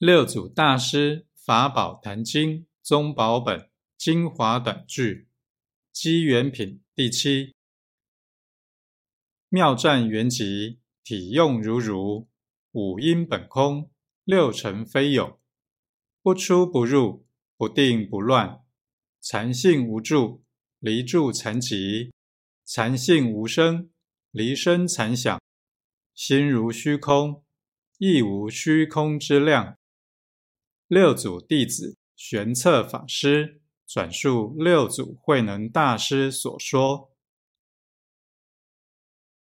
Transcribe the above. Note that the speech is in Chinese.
六祖大师法宝坛经宗宝本精华短句机缘品第七妙战圆寂体用如如五阴本空六尘非有不出不入不定不乱禅性无住离住残疾禅性无声离声残响心如虚空亦无虚空之量。六祖弟子玄策法师转述六祖慧能大师所说。